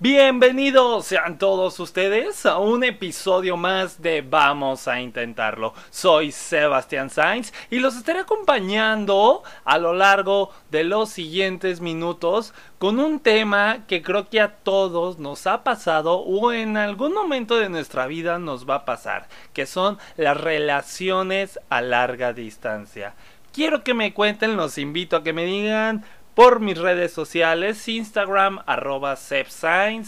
Bienvenidos sean todos ustedes a un episodio más de Vamos a Intentarlo. Soy Sebastián Sainz y los estaré acompañando a lo largo de los siguientes minutos con un tema que creo que a todos nos ha pasado o en algún momento de nuestra vida nos va a pasar, que son las relaciones a larga distancia. Quiero que me cuenten, los invito a que me digan por mis redes sociales, Instagram arroba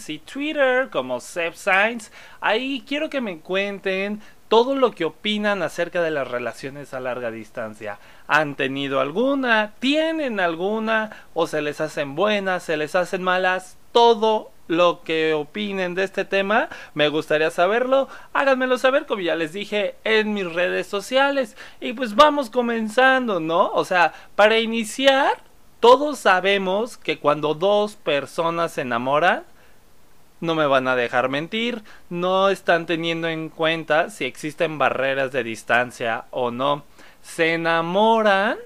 y Twitter como SepScience. Ahí quiero que me cuenten todo lo que opinan acerca de las relaciones a larga distancia. ¿Han tenido alguna? ¿Tienen alguna? ¿O se les hacen buenas? ¿Se les hacen malas? Todo lo que opinen de este tema, me gustaría saberlo. Háganmelo saber, como ya les dije, en mis redes sociales. Y pues vamos comenzando, ¿no? O sea, para iniciar, todos sabemos que cuando dos personas se enamoran, no me van a dejar mentir, no están teniendo en cuenta si existen barreras de distancia o no. Se enamoran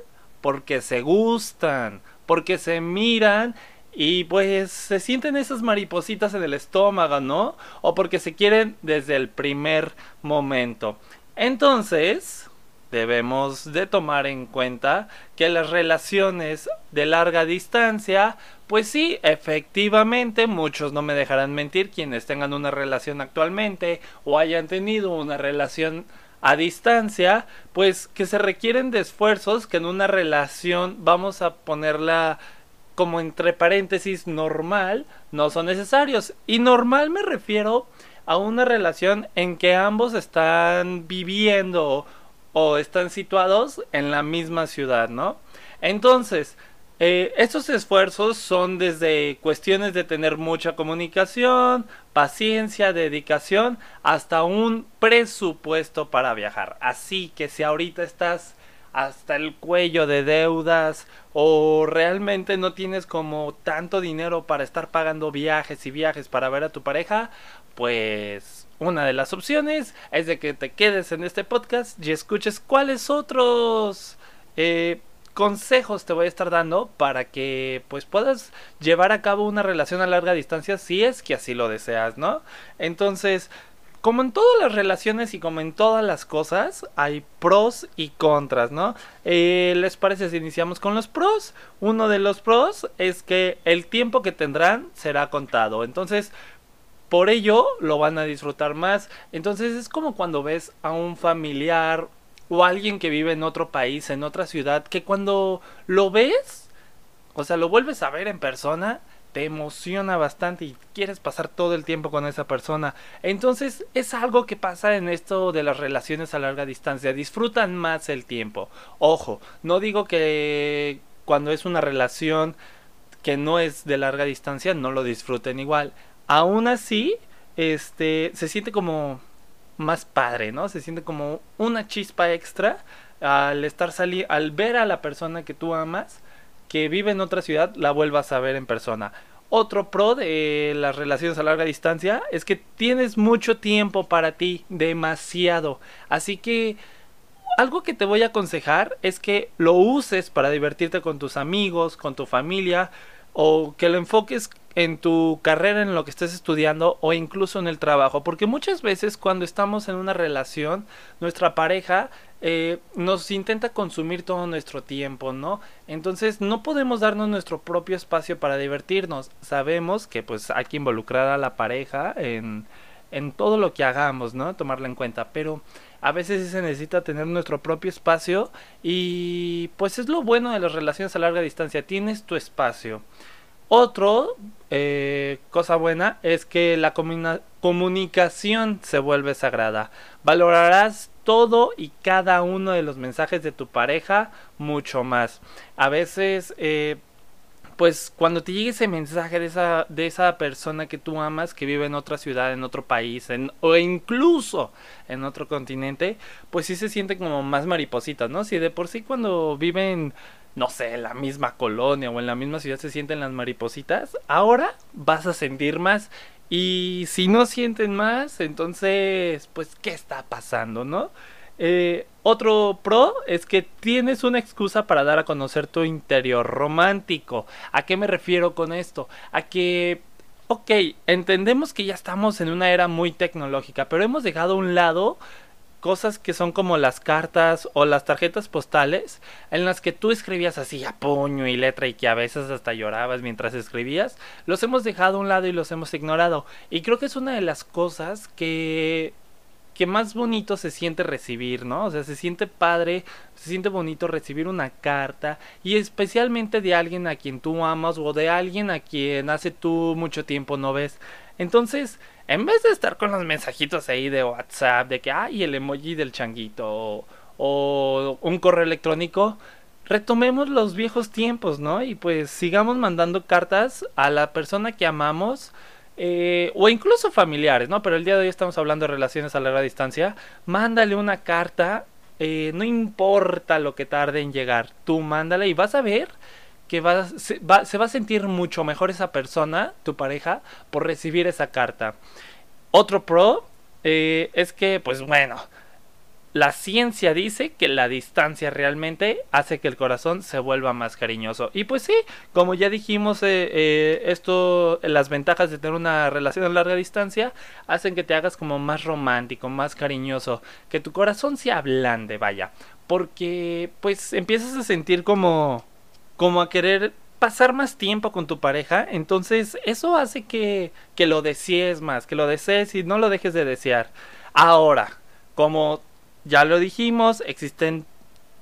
porque se gustan, porque se miran y pues se sienten esas maripositas en el estómago, ¿no? O porque se quieren desde el primer momento. Entonces, debemos de tomar en cuenta que las relaciones de larga distancia, pues sí, efectivamente, muchos no me dejarán mentir quienes tengan una relación actualmente o hayan tenido una relación a distancia, pues que se requieren de esfuerzos que en una relación vamos a ponerla como entre paréntesis normal, no son necesarios. Y normal me refiero a una relación en que ambos están viviendo o están situados en la misma ciudad, ¿no? Entonces, eh, estos esfuerzos son desde cuestiones de tener mucha comunicación, paciencia, dedicación, hasta un presupuesto para viajar. Así que si ahorita estás hasta el cuello de deudas o realmente no tienes como tanto dinero para estar pagando viajes y viajes para ver a tu pareja, pues una de las opciones es de que te quedes en este podcast y escuches cuáles otros eh, consejos te voy a estar dando para que pues puedas llevar a cabo una relación a larga distancia si es que así lo deseas, ¿no? Entonces, como en todas las relaciones y como en todas las cosas, hay pros y contras, ¿no? Eh, ¿Les parece si iniciamos con los pros? Uno de los pros es que el tiempo que tendrán será contado. Entonces, por ello lo van a disfrutar más. Entonces es como cuando ves a un familiar o alguien que vive en otro país, en otra ciudad, que cuando lo ves, o sea, lo vuelves a ver en persona, te emociona bastante y quieres pasar todo el tiempo con esa persona. Entonces es algo que pasa en esto de las relaciones a larga distancia. Disfrutan más el tiempo. Ojo, no digo que cuando es una relación que no es de larga distancia no lo disfruten igual aún así, este, se siente como más padre, ¿no? Se siente como una chispa extra al estar salir, al ver a la persona que tú amas, que vive en otra ciudad, la vuelvas a ver en persona. Otro pro de las relaciones a larga distancia es que tienes mucho tiempo para ti, demasiado. Así que algo que te voy a aconsejar es que lo uses para divertirte con tus amigos, con tu familia, o que lo enfoques en tu carrera, en lo que estés estudiando o incluso en el trabajo. Porque muchas veces cuando estamos en una relación, nuestra pareja eh, nos intenta consumir todo nuestro tiempo, ¿no? Entonces no podemos darnos nuestro propio espacio para divertirnos. Sabemos que pues hay que involucrar a la pareja en, en todo lo que hagamos, ¿no? Tomarla en cuenta. Pero a veces se necesita tener nuestro propio espacio y pues es lo bueno de las relaciones a larga distancia. Tienes tu espacio. Otro eh, cosa buena es que la comunicación se vuelve sagrada. Valorarás todo y cada uno de los mensajes de tu pareja mucho más. A veces, eh, pues cuando te llegue ese mensaje de esa, de esa persona que tú amas, que vive en otra ciudad, en otro país, o incluso en otro continente, pues sí se siente como más mariposita, ¿no? Si de por sí cuando viven no sé, en la misma colonia o en la misma ciudad se sienten las maripositas, ahora vas a sentir más. Y si no sienten más, entonces, pues, ¿qué está pasando, no? Eh, otro pro es que tienes una excusa para dar a conocer tu interior romántico. ¿A qué me refiero con esto? A que ok, entendemos que ya estamos en una era muy tecnológica, pero hemos dejado a un lado cosas que son como las cartas o las tarjetas postales en las que tú escribías así a puño y letra y que a veces hasta llorabas mientras escribías, los hemos dejado a un lado y los hemos ignorado. Y creo que es una de las cosas que que más bonito se siente recibir, ¿no? O sea, se siente padre, se siente bonito recibir una carta y especialmente de alguien a quien tú amas o de alguien a quien hace tú mucho tiempo no ves. Entonces, en vez de estar con los mensajitos ahí de WhatsApp, de que, ay, el emoji del changuito o un correo electrónico, retomemos los viejos tiempos, ¿no? Y pues sigamos mandando cartas a la persona que amamos eh, o incluso familiares, ¿no? Pero el día de hoy estamos hablando de relaciones a larga distancia. Mándale una carta, eh, no importa lo que tarde en llegar, tú mándale y vas a ver que se, va, se va a sentir mucho mejor esa persona, tu pareja, por recibir esa carta. Otro pro eh, es que, pues bueno, la ciencia dice que la distancia realmente hace que el corazón se vuelva más cariñoso. Y pues sí, como ya dijimos, eh, eh, esto, las ventajas de tener una relación a larga distancia hacen que te hagas como más romántico, más cariñoso, que tu corazón se ablande, vaya. Porque pues empiezas a sentir como, como a querer pasar más tiempo con tu pareja, entonces eso hace que, que lo desees más, que lo desees y no lo dejes de desear. Ahora, como ya lo dijimos, existen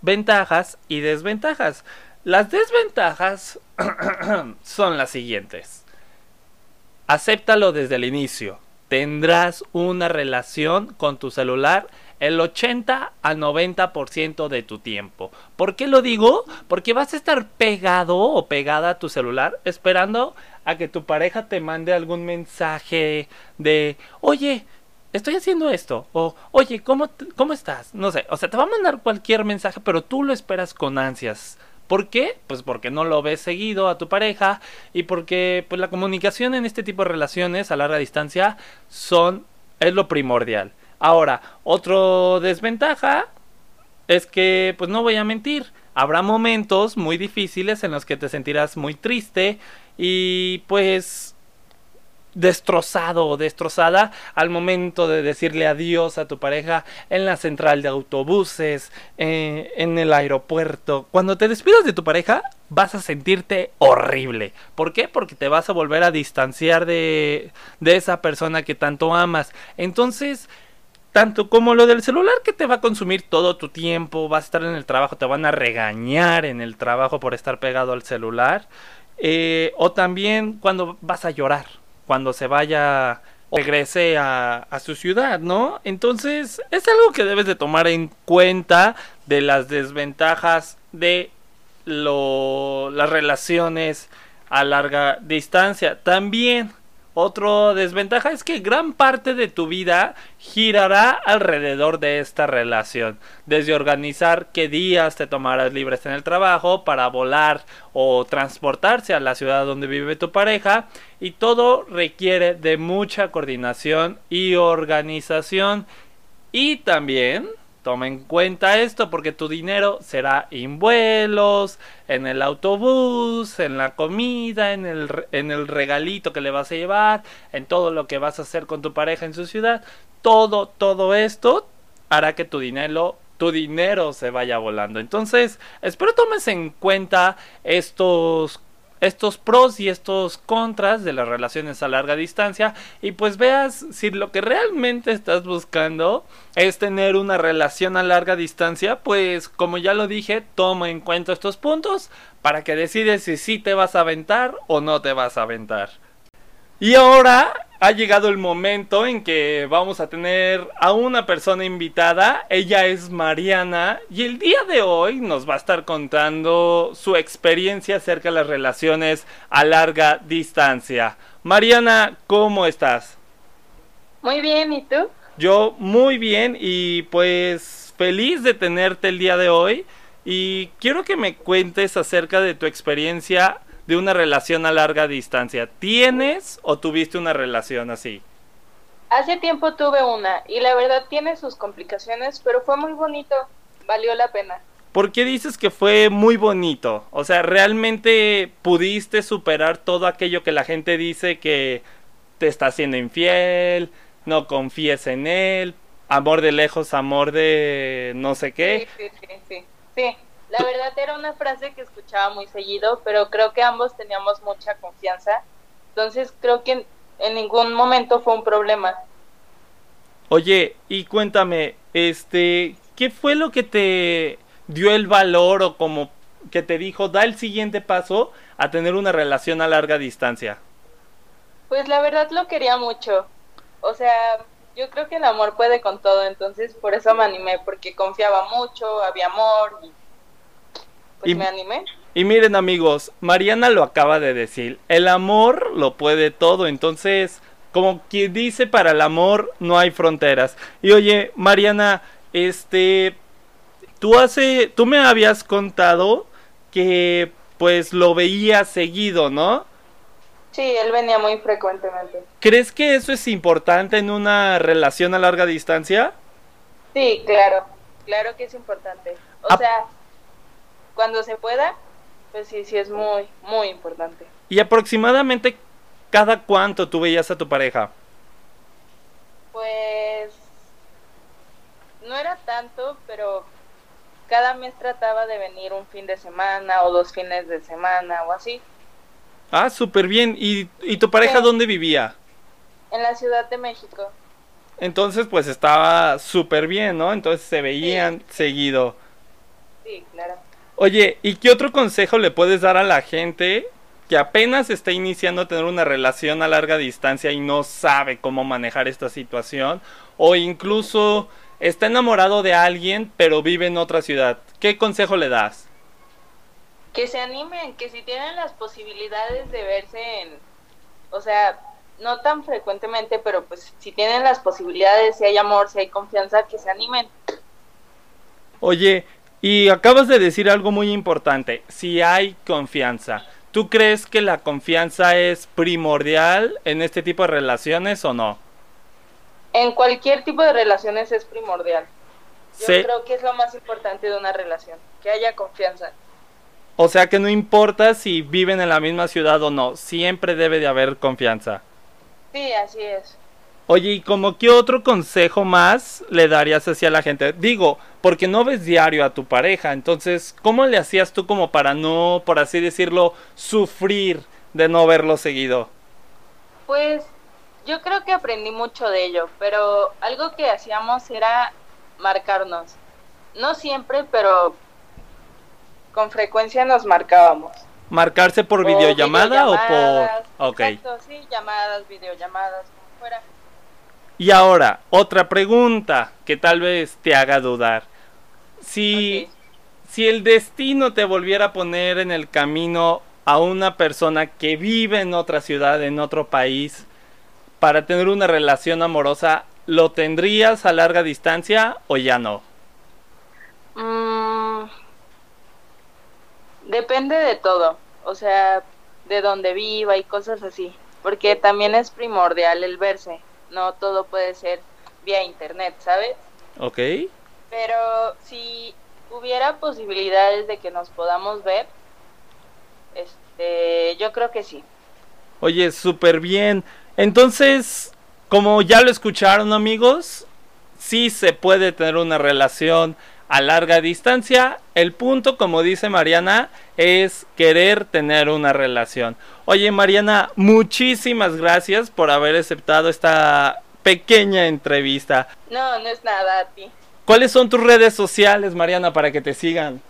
ventajas y desventajas. Las desventajas son las siguientes. Acéptalo desde el inicio. Tendrás una relación con tu celular el 80 al 90% de tu tiempo. ¿Por qué lo digo? Porque vas a estar pegado o pegada a tu celular esperando a que tu pareja te mande algún mensaje de, oye, estoy haciendo esto. O, oye, ¿cómo, ¿cómo estás? No sé, o sea, te va a mandar cualquier mensaje, pero tú lo esperas con ansias. ¿Por qué? Pues porque no lo ves seguido a tu pareja y porque pues la comunicación en este tipo de relaciones a larga distancia son es lo primordial. Ahora, otro desventaja es que pues no voy a mentir, habrá momentos muy difíciles en los que te sentirás muy triste y pues destrozado o destrozada al momento de decirle adiós a tu pareja en la central de autobuses, eh, en el aeropuerto. Cuando te despidas de tu pareja, vas a sentirte horrible. ¿Por qué? Porque te vas a volver a distanciar de, de esa persona que tanto amas. Entonces, tanto como lo del celular que te va a consumir todo tu tiempo, vas a estar en el trabajo, te van a regañar en el trabajo por estar pegado al celular. Eh, o también cuando vas a llorar cuando se vaya regrese a, a, su ciudad, ¿no? Entonces es algo que debes de tomar en cuenta de las desventajas de lo, las relaciones a larga distancia. También otra desventaja es que gran parte de tu vida girará alrededor de esta relación. Desde organizar qué días te tomarás libres en el trabajo para volar o transportarse a la ciudad donde vive tu pareja. Y todo requiere de mucha coordinación y organización. Y también Toma en cuenta esto porque tu dinero será en vuelos, en el autobús, en la comida, en el, en el regalito que le vas a llevar, en todo lo que vas a hacer con tu pareja en su ciudad. Todo, todo esto hará que tu dinero tu dinero se vaya volando. Entonces, espero tomes en cuenta estos estos pros y estos contras de las relaciones a larga distancia y pues veas si lo que realmente estás buscando es tener una relación a larga distancia, pues como ya lo dije, toma en cuenta estos puntos para que decides si sí te vas a aventar o no te vas a aventar. Y ahora ha llegado el momento en que vamos a tener a una persona invitada. Ella es Mariana y el día de hoy nos va a estar contando su experiencia acerca de las relaciones a larga distancia. Mariana, ¿cómo estás? Muy bien, ¿y tú? Yo muy bien y pues feliz de tenerte el día de hoy y quiero que me cuentes acerca de tu experiencia de una relación a larga distancia. ¿Tienes o tuviste una relación así? Hace tiempo tuve una y la verdad tiene sus complicaciones, pero fue muy bonito, valió la pena. ¿Por qué dices que fue muy bonito? O sea, ¿realmente pudiste superar todo aquello que la gente dice que te está haciendo infiel, no confíes en él, amor de lejos, amor de no sé qué. Sí, sí, sí, sí. Sí, la verdad era una frase que escuchaba muy seguido, pero creo que ambos teníamos mucha confianza. Entonces creo que en, en ningún momento fue un problema. Oye, y cuéntame, este, ¿qué fue lo que te dio el valor o como que te dijo, da el siguiente paso a tener una relación a larga distancia? Pues la verdad lo quería mucho. O sea, yo creo que el amor puede con todo, entonces por eso me animé, porque confiaba mucho, había amor y pues Y- me animé. Y miren amigos, Mariana lo acaba de decir, el amor lo puede todo, entonces, como quien dice, para el amor no hay fronteras. Y oye, Mariana, este, tú hace, tú me habías contado que pues lo veías seguido, ¿no? Sí, él venía muy frecuentemente. ¿Crees que eso es importante en una relación a larga distancia? Sí, claro, claro que es importante. O Ah. sea, cuando se pueda, pues sí, sí es muy, muy importante. Y aproximadamente cada cuánto tú veías a tu pareja. Pues no era tanto, pero cada mes trataba de venir un fin de semana o dos fines de semana o así. Ah, súper bien. ¿Y, ¿Y tu pareja Sí. dónde vivía? En la Ciudad de México. Entonces, pues estaba súper bien, ¿no? Entonces se veían seguido. Sí, claro. Oye, ¿y qué otro consejo le puedes dar a la gente que apenas está iniciando a tener una relación a larga distancia y no sabe cómo manejar esta situación? O incluso está enamorado de alguien pero vive en otra ciudad. ¿Qué consejo le das? Que se animen, que si tienen las posibilidades de verse en, o sea, no tan frecuentemente, pero pues si tienen las posibilidades, si hay amor, si hay confianza, que se animen. Oye, y acabas de decir algo muy importante, si hay confianza. ¿Tú crees que la confianza es primordial en este tipo de relaciones o no? En cualquier tipo de relaciones es primordial. Yo Sí. creo que es lo más importante de una relación, que haya confianza. O sea que no importa si viven en la misma ciudad o no, siempre debe de haber confianza. Sí, así es. Oye, ¿y como qué otro consejo más le darías hacia la gente? Digo, porque no ves diario a tu pareja, entonces, ¿cómo le hacías tú como para no, por así decirlo, sufrir de no verlo seguido? Pues yo creo que aprendí mucho de ello, pero algo que hacíamos era marcarnos. No siempre, pero con frecuencia nos marcábamos. ¿Marcarse por O videollamada o por...? Ok. Exacto, sí, llamadas, videollamadas, como fuera. Y ahora, otra pregunta que tal vez te haga dudar. Si, si el destino te volviera a poner en el camino a una persona que vive en otra ciudad, en otro país, para tener una relación amorosa, ¿lo tendrías a larga distancia o ya no? Mm, depende de todo, o sea, de dónde viva y cosas así, porque también es primordial el verse, no todo puede ser vía internet, ¿sabes? ¿Ok? Pero si hubiera posibilidades de que nos podamos ver, este, yo creo que sí. Oye, súper bien. Entonces, como ya lo escucharon amigos, sí se puede tener una relación a larga distancia. El punto, como dice Mariana, es querer tener una relación. Oye, Mariana, muchísimas gracias por haber aceptado esta pequeña entrevista. No, no es nada a ti. ¿Cuáles son tus redes sociales, Mariana, para que te sigan?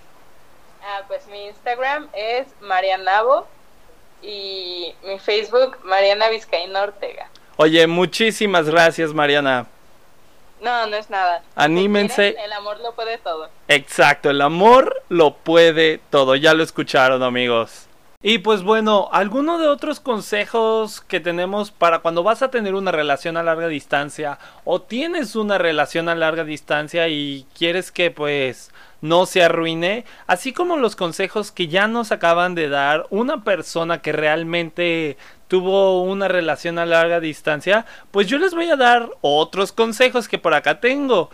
Ah, pues mi Instagram es Marianabo y mi Facebook Mariana Vizcaína Ortega. Oye, muchísimas gracias, Mariana. No, no es nada. Si Anímense. quieren, el amor lo puede todo. Exacto, el amor lo puede todo, ya lo escucharon amigos. Y pues bueno, alguno de otros consejos que tenemos para cuando vas a tener una relación a larga distancia o tienes una relación a larga distancia y quieres que pues no se arruine, así como los consejos que ya nos acaban de dar una persona que realmente tuvo una relación a larga distancia, pues yo les voy a dar otros consejos que por acá tengo.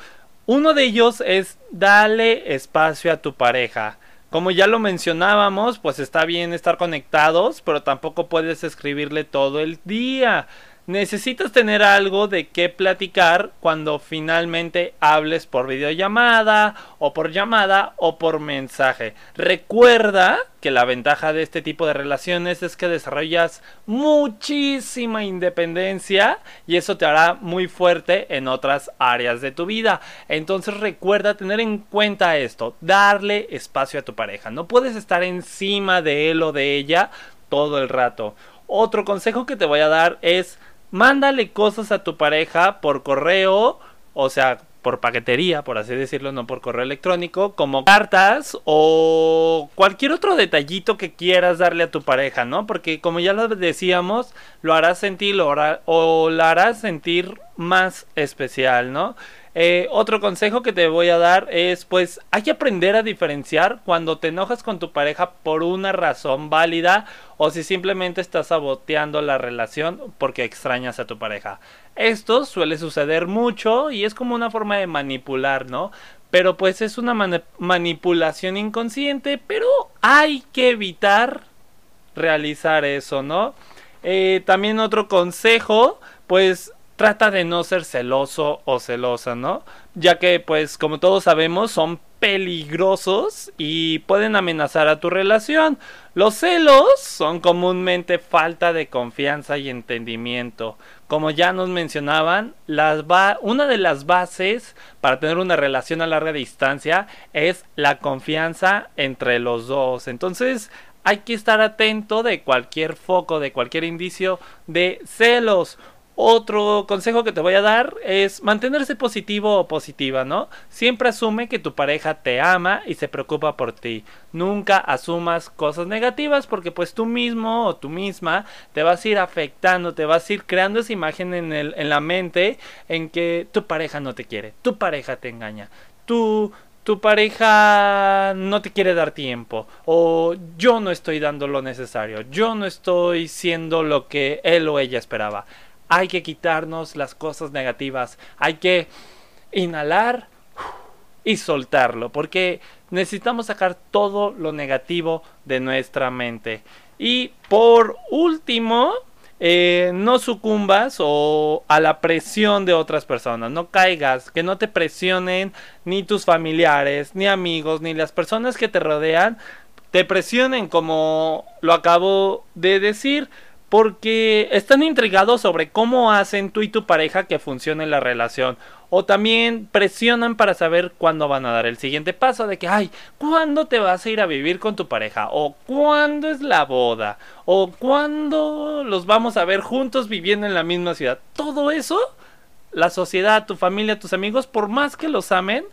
Uno de ellos es dale espacio a tu pareja. Como ya lo mencionábamos, pues está bien estar conectados, pero tampoco puedes escribirle todo el día. Necesitas tener algo de qué platicar cuando finalmente hables por videollamada o por llamada o por mensaje. Recuerda que la ventaja de este tipo de relaciones es que desarrollas muchísima independencia y eso te hará muy fuerte en otras áreas de tu vida. Entonces recuerda tener en cuenta esto, darle espacio a tu pareja. No puedes estar encima de él o de ella todo el rato. Otro consejo que te voy a dar es mándale cosas a tu pareja por correo, o sea, por paquetería, por así decirlo, no por correo electrónico, como cartas o cualquier otro detallito que quieras darle a tu pareja, ¿no? Porque como ya lo decíamos, lo harás sentir o la harás sentir más especial, ¿no? Eh, otro consejo que te voy a dar es pues hay que aprender a diferenciar cuando te enojas con tu pareja por una razón válida o si simplemente estás saboteando la relación porque extrañas a tu pareja. Esto suele suceder mucho y es como una forma de manipular, ¿no? Pero pues es una manipulación inconsciente, pero hay que evitar realizar eso, ¿no? Eh, también otro consejo, pues trata de no ser celoso o celosa, ¿no? Ya que, pues, como todos sabemos, son peligrosos y pueden amenazar a tu relación. Los celos son comúnmente falta de confianza y entendimiento. Como ya nos mencionaban, las una de las bases para tener una relación a larga distancia es la confianza entre los dos. Entonces, hay que estar atento de cualquier foco, de cualquier indicio de celos. Otro consejo que te voy a dar es mantenerse positivo o positiva, ¿no? Siempre asume que tu pareja te ama y se preocupa por ti. Nunca asumas cosas negativas porque pues tú mismo o tú misma te vas a ir afectando, te vas a ir creando esa imagen en, el, en la mente en que tu pareja no te quiere, tu pareja te engaña, tu pareja no te quiere dar tiempo o yo no estoy dando lo necesario, yo no estoy siendo lo que él o ella esperaba hay que quitarnos las cosas negativas, hay que inhalar y soltarlo, porque necesitamos sacar todo lo negativo de nuestra mente. Y por último, eh, no sucumbas o a la presión de otras personas, no caigas, que no te presionen ni tus familiares, ni amigos, ni las personas que te rodean, te presionen como lo acabo de decir porque están intrigados sobre cómo hacen tú y tu pareja que funcione la relación. O también presionan para saber cuándo van a dar el siguiente paso de que, ay, ¿cuándo te vas a ir a vivir con tu pareja? O ¿cuándo es la boda? O ¿cuándo los vamos a ver juntos viviendo en la misma ciudad? Todo eso, la sociedad, tu familia, tus amigos, por más que los amen,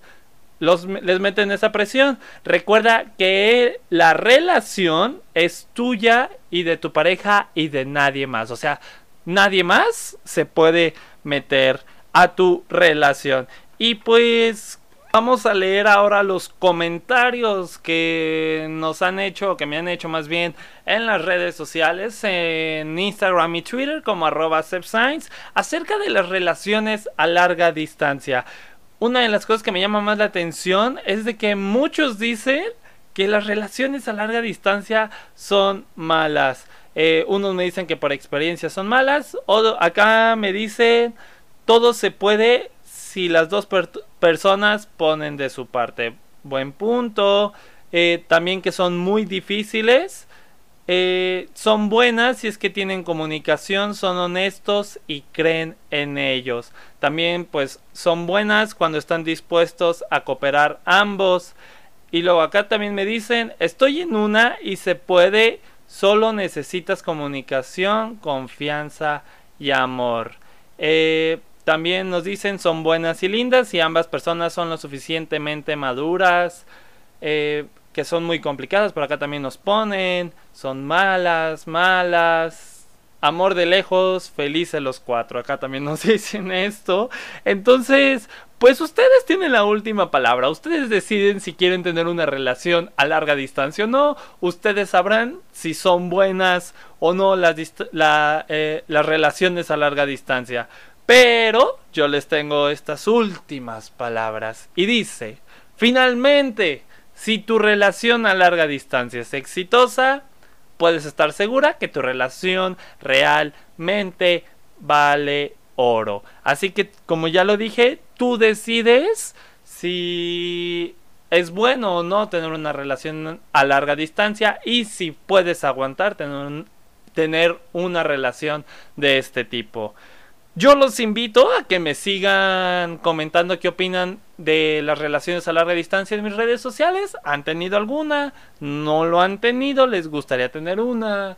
los, les meten esa presión. Recuerda que la relación es tuya y de tu pareja y de nadie más. O sea, nadie más se puede meter a tu relación. Y pues vamos a leer ahora los comentarios que nos han hecho, que me han hecho más bien en las redes sociales, en Instagram y Twitter como arroba acerca de las relaciones a larga distancia una de las cosas que me llama más la atención es de que muchos dicen que las relaciones a larga distancia son malas. Eh, unos me dicen que por experiencia son malas. O acá me dicen todo se puede si las dos personas ponen de su parte. Buen punto. Eh, también que son muy difíciles. Eh, son buenas si es que tienen comunicación, son honestos y creen en ellos. También pues son buenas cuando están dispuestos a cooperar ambos. Y luego acá también me dicen, estoy en una y se puede, solo necesitas comunicación, confianza y amor. Eh, también nos dicen, son buenas y lindas y ambas personas son lo suficientemente maduras. Eh, que son muy complicadas, por acá también nos ponen, son malas, malas, amor de lejos, felices los cuatro, acá también nos dicen esto. Entonces, pues ustedes tienen la última palabra, ustedes deciden si quieren tener una relación a larga distancia o no, ustedes sabrán si son buenas o no las, eh, las relaciones a larga distancia. Pero yo les tengo estas últimas palabras. Y dice, finalmente, si tu relación a larga distancia es exitosa, puedes estar segura que tu relación realmente vale oro. Así que, como ya lo dije, tú decides si es bueno o no tener una relación a larga distancia y si puedes aguantar tener, tener una relación de este tipo. Yo los invito a que me sigan comentando qué opinan de las relaciones a larga distancia en mis redes sociales. ¿Han tenido alguna? ¿No lo han tenido? ¿Les gustaría tener una?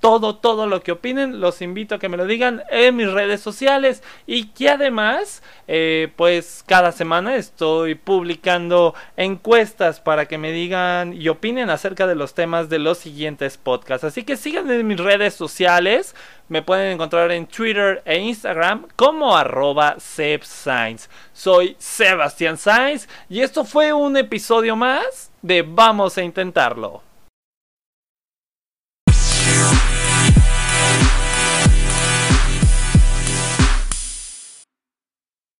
Todo, todo lo que opinen, los invito a que me lo digan en mis redes sociales y que además, eh, pues cada semana estoy publicando encuestas para que me digan y opinen acerca de los temas de los siguientes podcasts. Así que síganme en mis redes sociales, me pueden encontrar en Twitter e Instagram como arroba Soy Sebastián Sainz y esto fue un episodio más de Vamos a Intentarlo.